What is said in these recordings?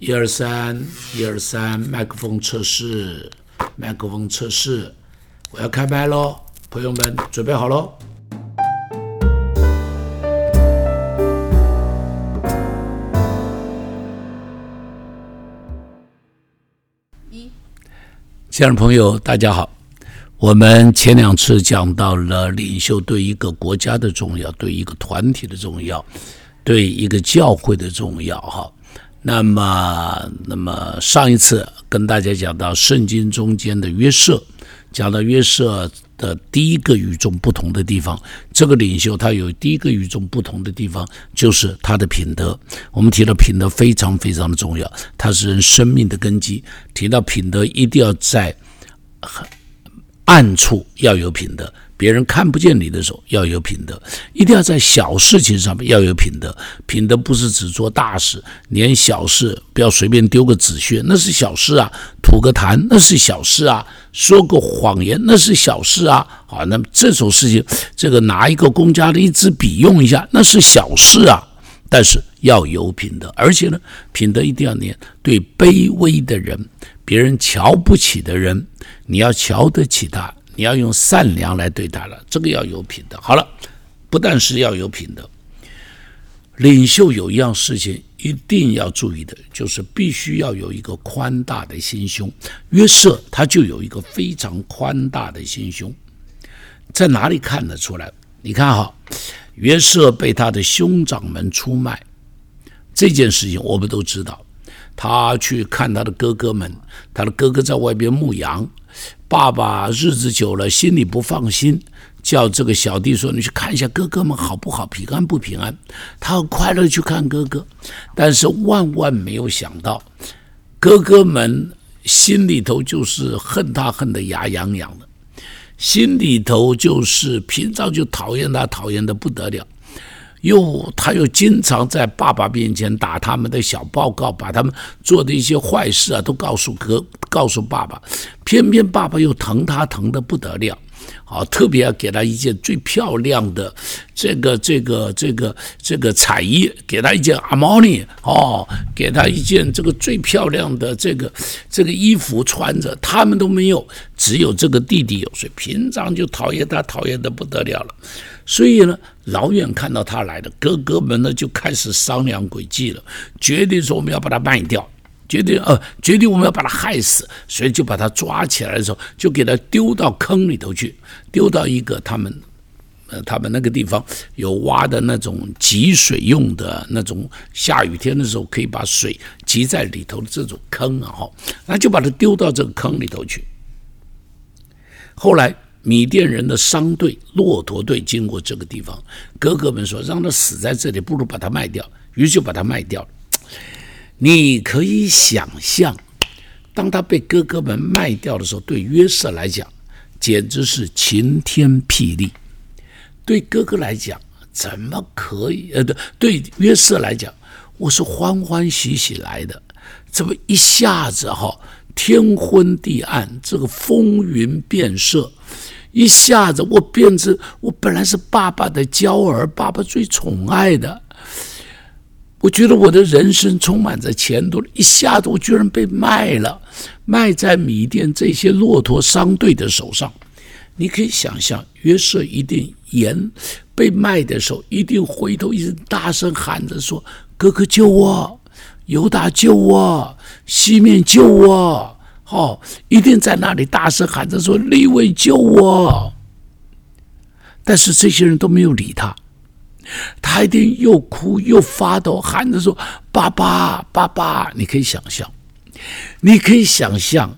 一二三，一二三，麦克风测试，麦克风测试，我要开麦喽，朋友们准备好喽。一，亲爱的朋友，大家好。我们前两次讲到了领袖对一个国家的重要，对一个团体的重要，对一个教会的重要，哈。那么，那么上一次跟大家讲到圣经中间的约瑟，讲到约瑟的第一个与众不同的地方，这个领袖他有第一个与众不同的地方，就是他的品德。我们提到品德非常非常的重要，它是人生命的根基。提到品德，一定要在暗处要有品德。别人看不见你的时候要有品德，一定要在小事情上面要有品德。品德不是只做大事，连小事不要随便丢个纸屑，那是小事啊；吐个痰那是小事啊；说个谎言那是小事啊。好，那么这种事情，这个拿一个公家的一支笔用一下，那是小事啊。但是要有品德，而且呢，品德一定要连对卑微的人、别人瞧不起的人，你要瞧得起他。你要用善良来对待了，这个要有品德。好了，不但是要有品德，领袖有一样事情一定要注意的，就是必须要有一个宽大的心胸。约瑟他就有一个非常宽大的心胸，在哪里看得出来？你看哈，约瑟被他的兄长们出卖这件事情，我们都知道。他去看他的哥哥们，他的哥哥在外边牧羊。爸爸日子久了，心里不放心，叫这个小弟说：“你去看一下哥哥们好不好，平安不平安？”他很快乐去看哥哥，但是万万没有想到，哥哥们心里头就是恨他，恨得牙痒痒的，心里头就是平常就讨厌他，讨厌的不得了。又，他又经常在爸爸面前打他们的小报告，把他们做的一些坏事啊，都告诉哥，告诉爸爸。偏偏爸爸又疼他，疼的不得了。好，特别要给他一件最漂亮的这个、这个、这个、这个彩衣，给他一件阿玛尼哦，给他一件这个最漂亮的这个这个衣服穿着。他们都没有，只有这个弟弟有，所以平常就讨厌他，讨厌的不得了了。所以呢，老远看到他来了，哥哥们呢就开始商量诡计了，决定说我们要把他卖掉，决定呃，决定我们要把他害死，所以就把他抓起来的时候，就给他丢到坑里头去，丢到一个他们呃他们那个地方有挖的那种集水用的那种，下雨天的时候可以把水集在里头的这种坑啊，哈，那就把他丢到这个坑里头去，后来。米甸人的商队、骆驼队经过这个地方，哥哥们说：“让他死在这里，不如把他卖掉。”于是就把他卖掉了。你可以想象，当他被哥哥们卖掉的时候，对约瑟来讲，简直是晴天霹雳。对哥哥来讲，怎么可以？呃，对，对约瑟来讲，我是欢欢喜喜来的，怎么一下子哈，天昏地暗，这个风云变色。一下子，我变成我本来是爸爸的娇儿，爸爸最宠爱的。我觉得我的人生充满着前途。一下子，我居然被卖了，卖在米店这些骆驼商队的手上。你可以想象，约瑟一定言被卖的时候，一定回头，一直大声喊着说：“哥哥救我，犹大救我，西面救我。”哦，一定在那里大声喊着说：“立伟救我！”但是这些人都没有理他，他一定又哭又发抖，喊着说：“爸爸，爸爸！”你可以想象，你可以想象，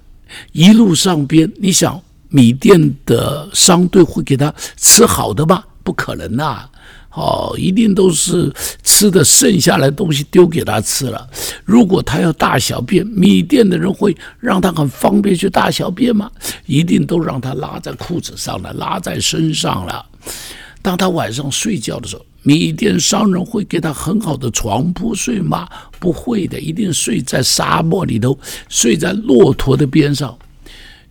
一路上边，你想米店的商队会给他吃好的吗？不可能呐！哦，一定都是吃的剩下来东西丢给他吃了。如果他要大小便，米店的人会让他很方便去大小便吗？一定都让他拉在裤子上了，拉在身上了。当他晚上睡觉的时候，米店商人会给他很好的床铺睡吗？不会的，一定睡在沙漠里头，睡在骆驼的边上，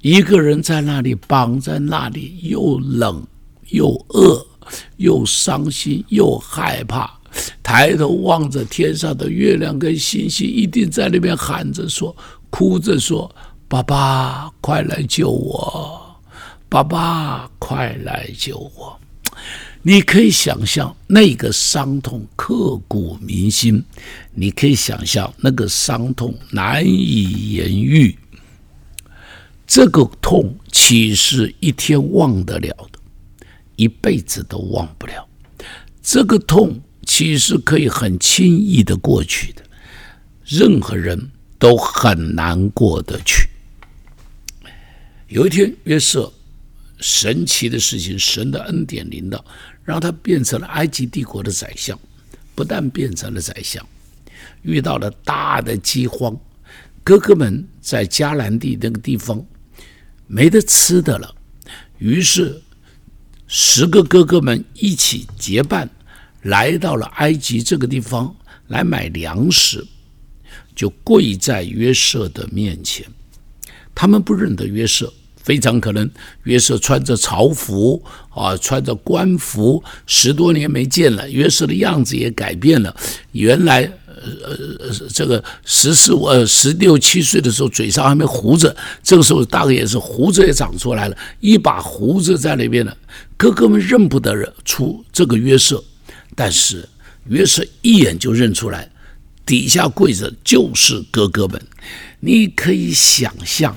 一个人在那里绑在那里，又冷又饿。又伤心又害怕，抬头望着天上的月亮跟星星，一定在那边喊着说、哭着说：“爸爸，快来救我！爸爸，快来救我！”你可以想象那个伤痛刻骨铭心，你可以想象那个伤痛难以言喻。这个痛岂是一天忘得了的？一辈子都忘不了。这个痛岂是可以很轻易的过去的？任何人都很难过得去。有一天，约瑟神奇的事情，神的恩典临到，让他变成了埃及帝国的宰相。不但变成了宰相，遇到了大的饥荒，哥哥们在迦南地那个地方。没得吃的了，于是十个哥哥们一起结伴来到了埃及这个地方来买粮食，就跪在约瑟的面前。他们不认得约瑟，非常可能约瑟穿着朝服啊，穿着官服，十多年没见了，约瑟的样子也改变了，原来。呃呃，这个十四五呃十六七岁的时候，嘴上还没胡子，这个时候大概也是胡子也长出来了，一把胡子在那边了。哥哥们认不得出这个约瑟，但是约瑟一眼就认出来，底下跪着就是哥哥们。你可以想象，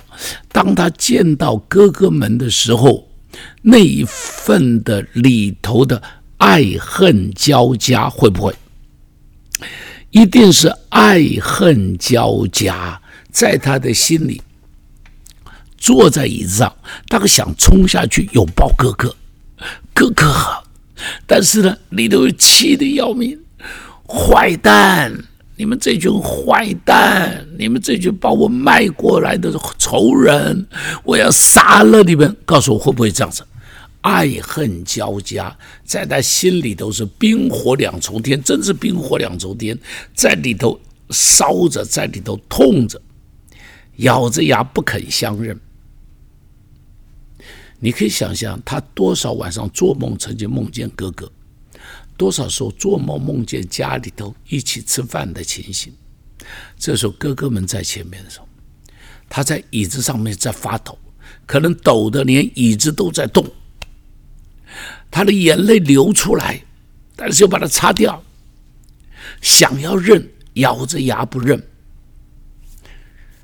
当他见到哥哥们的时候，那一份的里头的爱恨交加，会不会？一定是爱恨交加，在他的心里，坐在椅子上，他想冲下去拥抱哥哥，哥哥好，但是呢，里头气得要命，坏蛋，你们这群坏蛋，你们这群把我卖过来的仇人，我要杀了你们！告诉我会不会这样子？爱恨交加，在他心里头是冰火两重天，真是冰火两重天，在里头烧着，在里头痛着，咬着牙不肯相认。你可以想象他多少晚上做梦，曾经梦见哥哥；多少时候做梦梦见家里头一起吃饭的情形。这时候哥哥们在前面的时候，他在椅子上面在发抖，可能抖的连椅子都在动。他的眼泪流出来，但是又把它擦掉。想要认，咬着牙不认。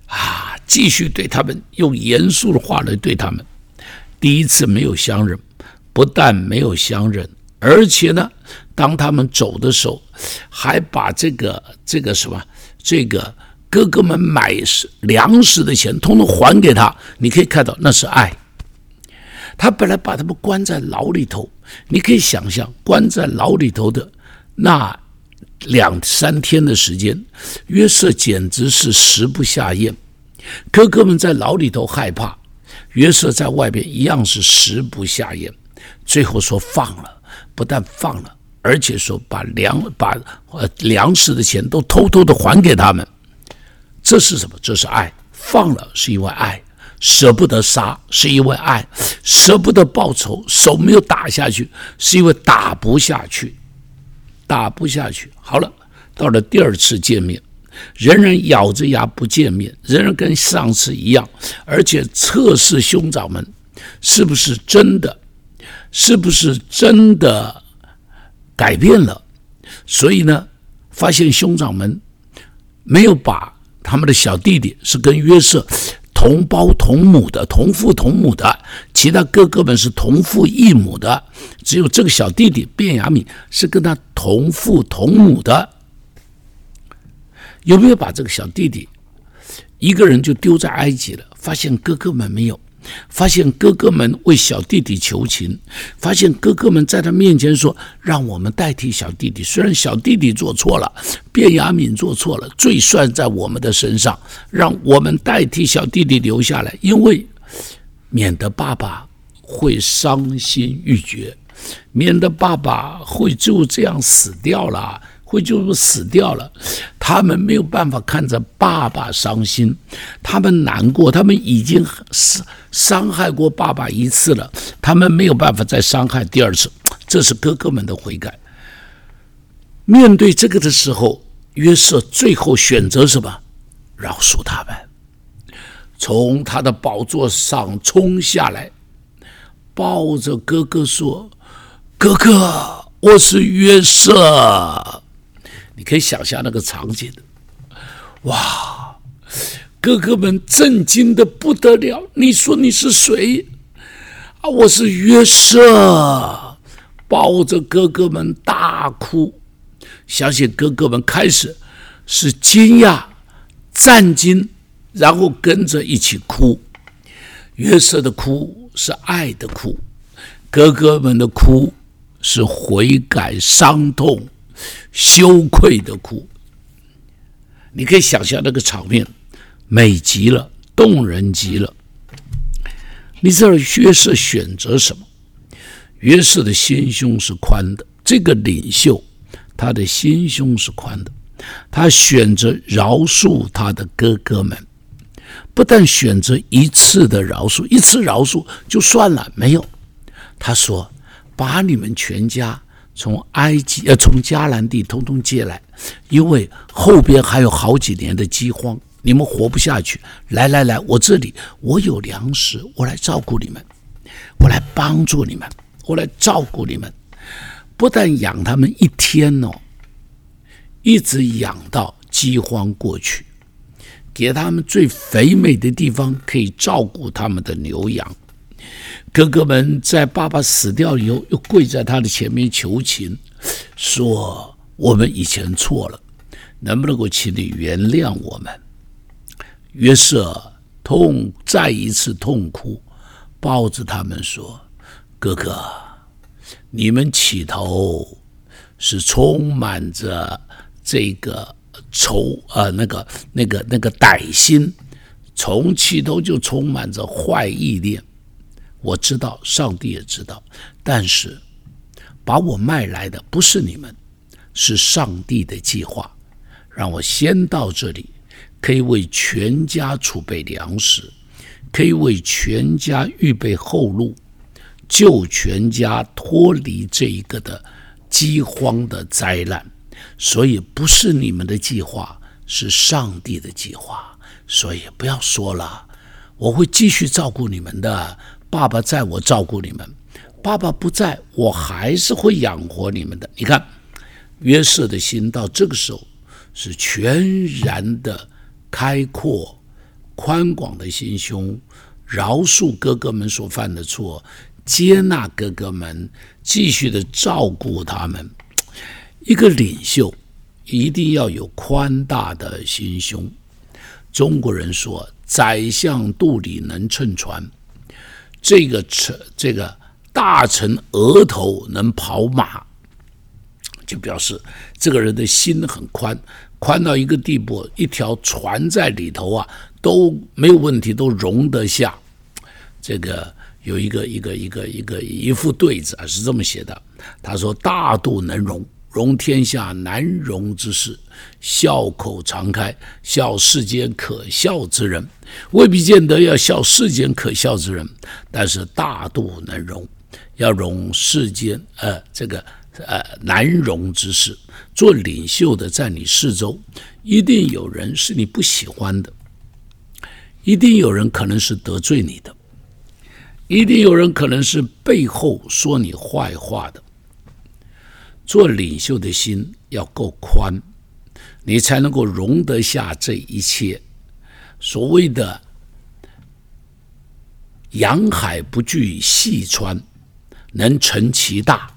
啊，继续对他们用严肃的话来对他们。第一次没有相认，不但没有相认，而且呢，当他们走的时候，还把这个这个什么这个哥哥们买粮食的钱通通还给他。你可以看到，那是爱。他本来把他们关在牢里头，你可以想象关在牢里头的那两三天的时间，约瑟简直是食不下咽。哥哥们在牢里头害怕，约瑟在外边一样是食不下咽。最后说放了，不但放了，而且说把粮把呃粮食的钱都偷偷的还给他们。这是什么？这是爱。放了是因为爱。舍不得杀，是因为爱；舍不得报仇，手没有打下去，是因为打不下去，打不下去。好了，到了第二次见面，仍然咬着牙不见面，仍然跟上次一样，而且测试兄长们是不是真的，是不是真的改变了。所以呢，发现兄长们没有把他们的小弟弟是跟约瑟。同胞同母的，同父同母的，其他哥哥们是同父异母的，只有这个小弟弟卞雅敏是跟他同父同母的。有没有把这个小弟弟一个人就丢在埃及了？发现哥哥们没有。发现哥哥们为小弟弟求情，发现哥哥们在他面前说：“让我们代替小弟弟。虽然小弟弟做错了，卞雅敏做错了，罪算在我们的身上，让我们代替小弟弟留下来，因为免得爸爸会伤心欲绝，免得爸爸会就这样死掉了。”会就死掉了，他们没有办法看着爸爸伤心，他们难过，他们已经伤伤害过爸爸一次了，他们没有办法再伤害第二次，这是哥哥们的悔改。面对这个的时候，约瑟最后选择什么？饶恕他们，从他的宝座上冲下来，抱着哥哥说：“哥哥，我是约瑟。”你可以想象那个场景哇！哥哥们震惊的不得了。你说你是谁？啊，我是约瑟，抱着哥哥们大哭。相信哥哥们开始是惊讶、震惊，然后跟着一起哭。约瑟的哭是爱的哭，哥哥们的哭是悔改、伤痛、羞愧的哭。你可以想象那个场面，美极了，动人极了。你知道约瑟选择什么？约瑟的心胸是宽的，这个领袖。他的心胸是宽的，他选择饶恕他的哥哥们，不但选择一次的饶恕，一次饶恕就算了，没有。他说：“把你们全家从埃及呃从迦南地通通借来，因为后边还有好几年的饥荒，你们活不下去。来来来，我这里我有粮食，我来照顾你们，我来帮助你们，我来照顾你们。”不但养他们一天哦，一直养到饥荒过去，给他们最肥美的地方，可以照顾他们的牛羊。哥哥们在爸爸死掉以后，又跪在他的前面求情，说：“我们以前错了，能不能够请你原谅我们？”约瑟痛再一次痛哭，抱着他们说：“哥哥。”你们起头是充满着这个仇啊，那个、那个、那个歹心，从起头就充满着坏意念。我知道，上帝也知道，但是把我卖来的不是你们，是上帝的计划，让我先到这里，可以为全家储备粮食，可以为全家预备后路。救全家脱离这一个的饥荒的灾难，所以不是你们的计划，是上帝的计划。所以不要说了，我会继续照顾你们的。爸爸在我照顾你们，爸爸不在我还是会养活你们的。你看，约瑟的心到这个时候是全然的开阔、宽广的心胸，饶恕哥哥们所犯的错。接纳哥哥们，继续的照顾他们。一个领袖一定要有宽大的心胸。中国人说：“宰相肚里能撑船。”这个臣，这个大臣额头能跑马，就表示这个人的心很宽，宽到一个地步，一条船在里头啊都没有问题，都容得下。这个。有一个一个一个一个一副对子啊，是这么写的。他说：“大度能容，容天下难容之事；笑口常开，笑世间可笑之人。未必见得要笑世间可笑之人，但是大度能容，要容世间呃这个呃难容之事。做领袖的，在你四周一定有人是你不喜欢的，一定有人可能是得罪你的。”一定有人可能是背后说你坏话的。做领袖的心要够宽，你才能够容得下这一切。所谓的“洋海不惧细川，能成其大”。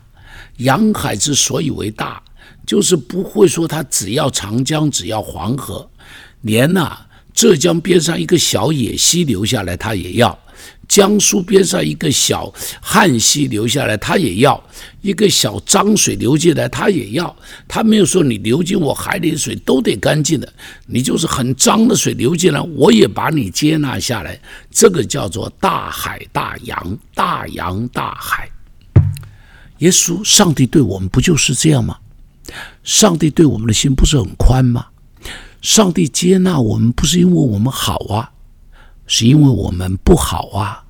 洋海之所以为大，就是不会说它只要长江，只要黄河，连呐浙江边上一个小野溪流下来，它也要。江苏边上一个小汉溪流下来，他也要一个小脏水流进来，他也要。他没有说你流进我海里的水都得干净的，你就是很脏的水流进来，我也把你接纳下来。这个叫做大海大洋，大洋大海。耶稣，上帝对我们不就是这样吗？上帝对我们的心不是很宽吗？上帝接纳我们不是因为我们好啊？是因为我们不好啊！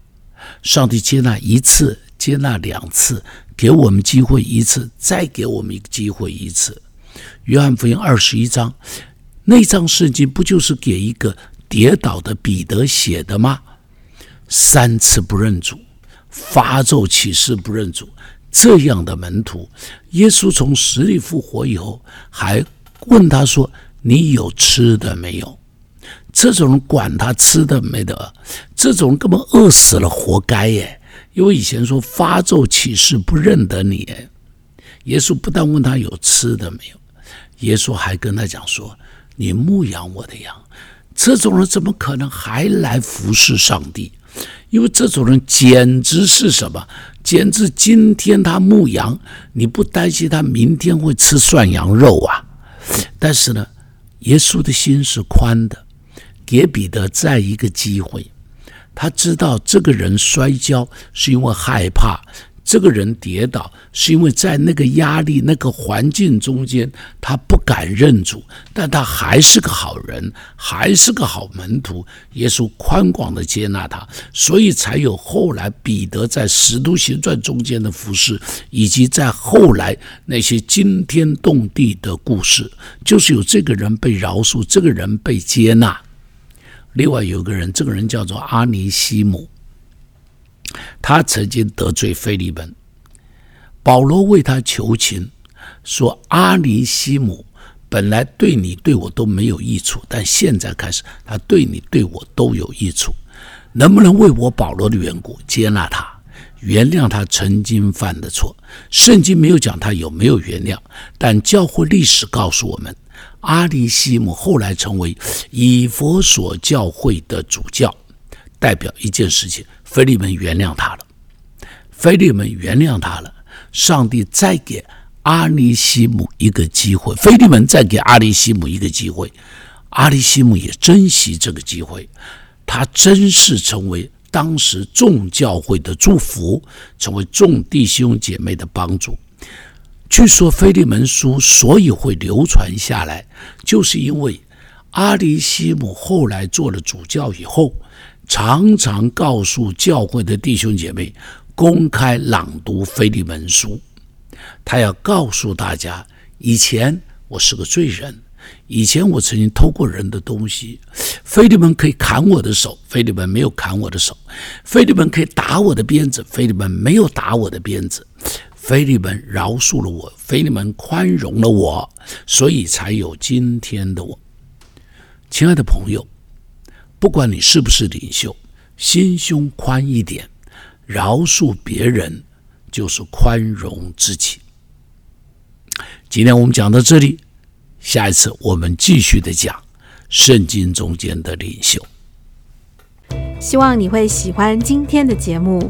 上帝接纳一次，接纳两次，给我们机会一次，再给我们一个机会一次。约翰福音二十一章，那章圣经不就是给一个跌倒的彼得写的吗？三次不认主，发咒起誓不认主，这样的门徒，耶稣从死里复活以后，还问他说：“你有吃的没有？”这种人管他吃的没得，这种人根本饿死了，活该耶！因为以前说发咒起誓不认得你，耶稣不但问他有吃的没有，耶稣还跟他讲说：“你牧养我的羊。”这种人怎么可能还来服侍上帝？因为这种人简直是什么？简直今天他牧羊，你不担心他明天会吃涮羊肉啊？但是呢，耶稣的心是宽的。给彼得再一个机会，他知道这个人摔跤是因为害怕，这个人跌倒是因为在那个压力、那个环境中间，他不敢认主，但他还是个好人，还是个好门徒。耶稣宽广的接纳他，所以才有后来彼得在使徒行传中间的服饰，以及在后来那些惊天动地的故事，就是有这个人被饶恕，这个人被接纳。另外有个人，这个人叫做阿尼西姆，他曾经得罪菲利门，保罗为他求情，说阿尼西姆本来对你对我都没有益处，但现在开始他对你对我都有益处，能不能为我保罗的缘故接纳他，原谅他曾经犯的错？圣经没有讲他有没有原谅，但教会历史告诉我们。阿里西姆后来成为以佛所教会的主教，代表一件事情：菲利门原谅他了。菲利门原谅他了，上帝再给阿里西姆一个机会。菲利门再给阿里西姆一个机会，阿里西姆也珍惜这个机会，他真是成为当时众教会的祝福，成为众弟兄姐妹的帮助。据说《菲利门书》所以会流传下来，就是因为阿里西姆后来做了主教以后，常常告诉教会的弟兄姐妹，公开朗读《菲利门书》。他要告诉大家：以前我是个罪人，以前我曾经偷过人的东西。菲利门可以砍我的手，菲利门没有砍我的手；菲利门可以打我的鞭子，菲利门没有打我的鞭子。菲利门饶恕了我，菲利门宽容了我，所以才有今天的我。亲爱的朋友，不管你是不是领袖，心胸宽一点，饶恕别人就是宽容自己。今天我们讲到这里，下一次我们继续的讲圣经中间的领袖。希望你会喜欢今天的节目，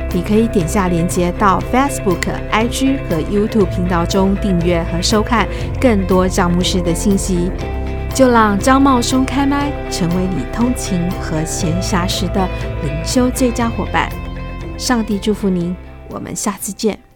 你可以点下连接到 Facebook、IG 和 YouTube 频道中订阅和收看更多张牧师的信息。就让张茂松开麦，成为你通勤和闲暇时的灵修最佳伙伴。上帝祝福您，我们下次见。